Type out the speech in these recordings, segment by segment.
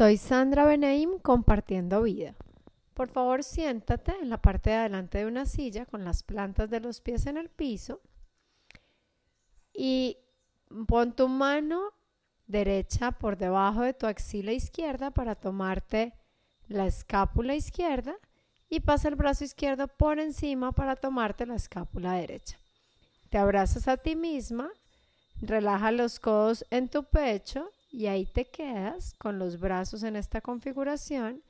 Soy Sandra Beneim compartiendo vida. Por favor, siéntate en la parte de adelante de una silla con las plantas de los pies en el piso y pon tu mano derecha por debajo de tu axila izquierda para tomarte la escápula izquierda y pasa el brazo izquierdo por encima para tomarte la escápula derecha. Te abrazas a ti misma, relaja los codos en tu pecho y ahí te quedas con los brazos en esta configuración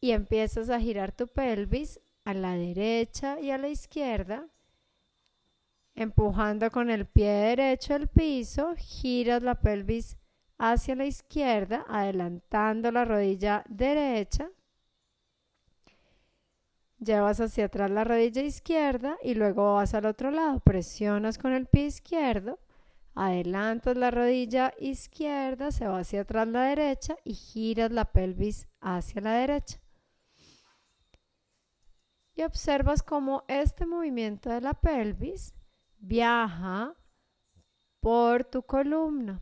y empiezas a girar tu pelvis a la derecha y a la izquierda, empujando con el pie derecho el piso, giras la pelvis hacia la izquierda, adelantando la rodilla derecha, llevas hacia atrás la rodilla izquierda y luego vas al otro lado, presionas con el pie izquierdo Adelantas la rodilla izquierda, se va hacia atrás la derecha y giras la pelvis hacia la derecha. Y observas cómo este movimiento de la pelvis viaja por tu columna.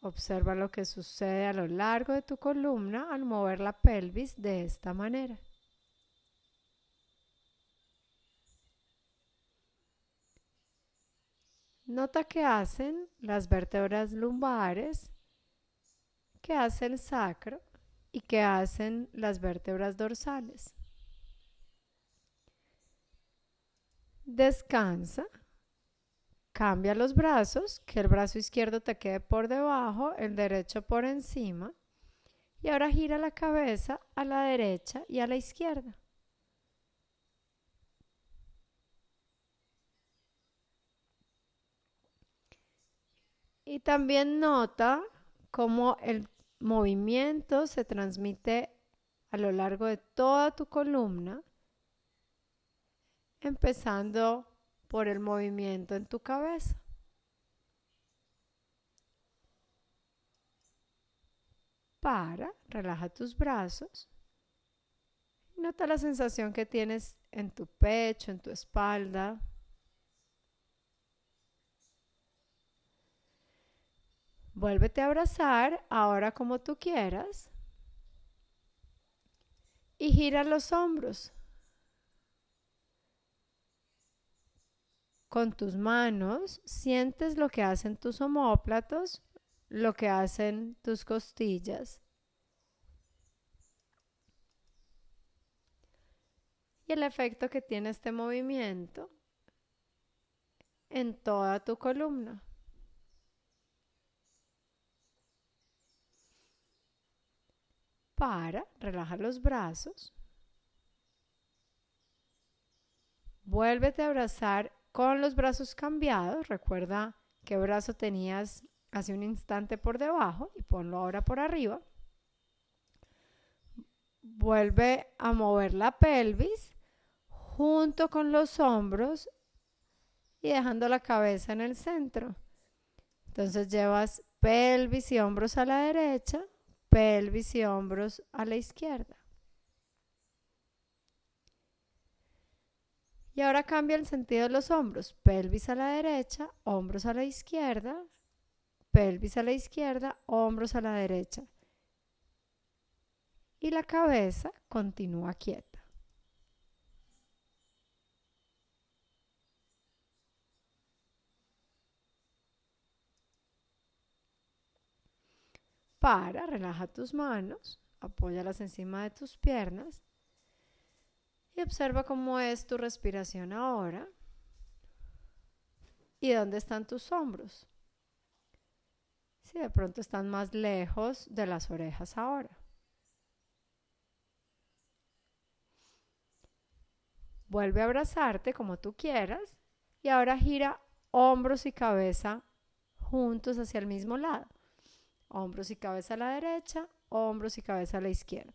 Observa lo que sucede a lo largo de tu columna al mover la pelvis de esta manera. Nota que hacen las vértebras lumbares, que hace el sacro y que hacen las vértebras dorsales. Descansa Cambia los brazos, que el brazo izquierdo te quede por debajo, el derecho por encima. Y ahora gira la cabeza a la derecha y a la izquierda. Y también nota cómo el movimiento se transmite a lo largo de toda tu columna, empezando por el movimiento en tu cabeza. Para, relaja tus brazos. Nota la sensación que tienes en tu pecho, en tu espalda. Vuélvete a abrazar ahora como tú quieras. Y gira los hombros. Con tus manos sientes lo que hacen tus homóplatos, lo que hacen tus costillas. Y el efecto que tiene este movimiento en toda tu columna. Para, relaja los brazos. Vuélvete a abrazar con los brazos cambiados. Recuerda qué brazo tenías hace un instante por debajo y ponlo ahora por arriba. Vuelve a mover la pelvis junto con los hombros y dejando la cabeza en el centro. Entonces llevas pelvis y hombros a la derecha, pelvis y hombros a la izquierda. Y ahora cambia el sentido de los hombros. Pelvis a la derecha, hombros a la izquierda, pelvis a la izquierda, hombros a la derecha. Y la cabeza continúa quieta. Para, relaja tus manos, apóyalas encima de tus piernas y observa cómo es tu respiración ahora y dónde están tus hombros. Si de pronto están más lejos de las orejas ahora. Vuelve a abrazarte como tú quieras y ahora gira hombros y cabeza juntos hacia el mismo lado. Hombros y cabeza a la derecha, hombros y cabeza a la izquierda.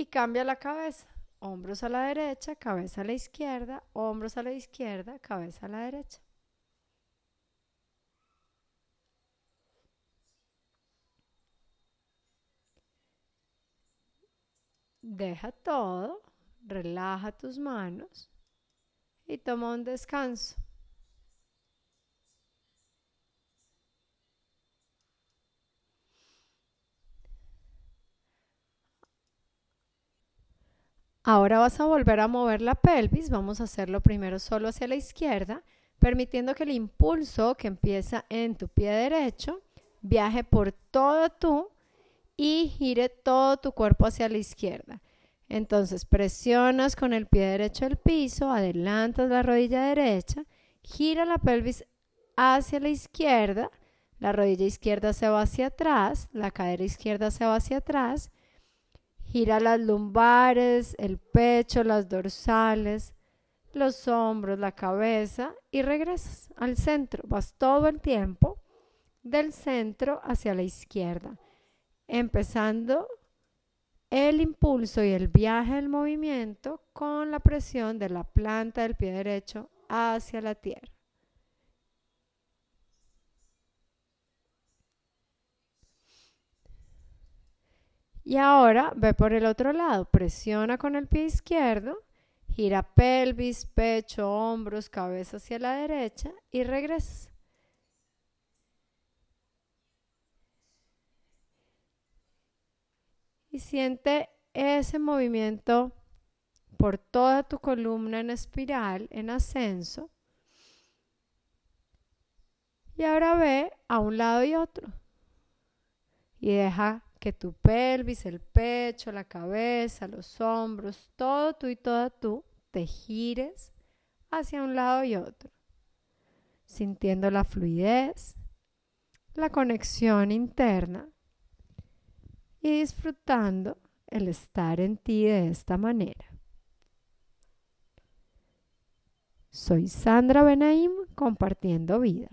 Y cambia la cabeza. Hombros a la derecha, cabeza a la izquierda, hombros a la izquierda, cabeza a la derecha. Deja todo, relaja tus manos y toma un descanso. Ahora vas a volver a mover la pelvis. Vamos a hacerlo primero solo hacia la izquierda, permitiendo que el impulso que empieza en tu pie derecho viaje por todo tú y gire todo tu cuerpo hacia la izquierda. Entonces presionas con el pie derecho el piso, adelantas la rodilla derecha, gira la pelvis hacia la izquierda, la rodilla izquierda se va hacia atrás, la cadera izquierda se va hacia atrás Gira las lumbares, el pecho, las dorsales, los hombros, la cabeza y regresas al centro. Vas todo el tiempo del centro hacia la izquierda, empezando el impulso y el viaje del movimiento con la presión de la planta del pie derecho hacia la tierra. Y ahora ve por el otro lado, presiona con el pie izquierdo, gira pelvis, pecho, hombros, cabeza hacia la derecha y regresas. Y siente ese movimiento por toda tu columna en espiral, en ascenso. Y ahora ve a un lado y otro. Y deja que tu pelvis, el pecho, la cabeza, los hombros, todo tú y toda tú te gires hacia un lado y otro, sintiendo la fluidez, la conexión interna y disfrutando el estar en ti de esta manera. Soy Sandra Benaim compartiendo vida.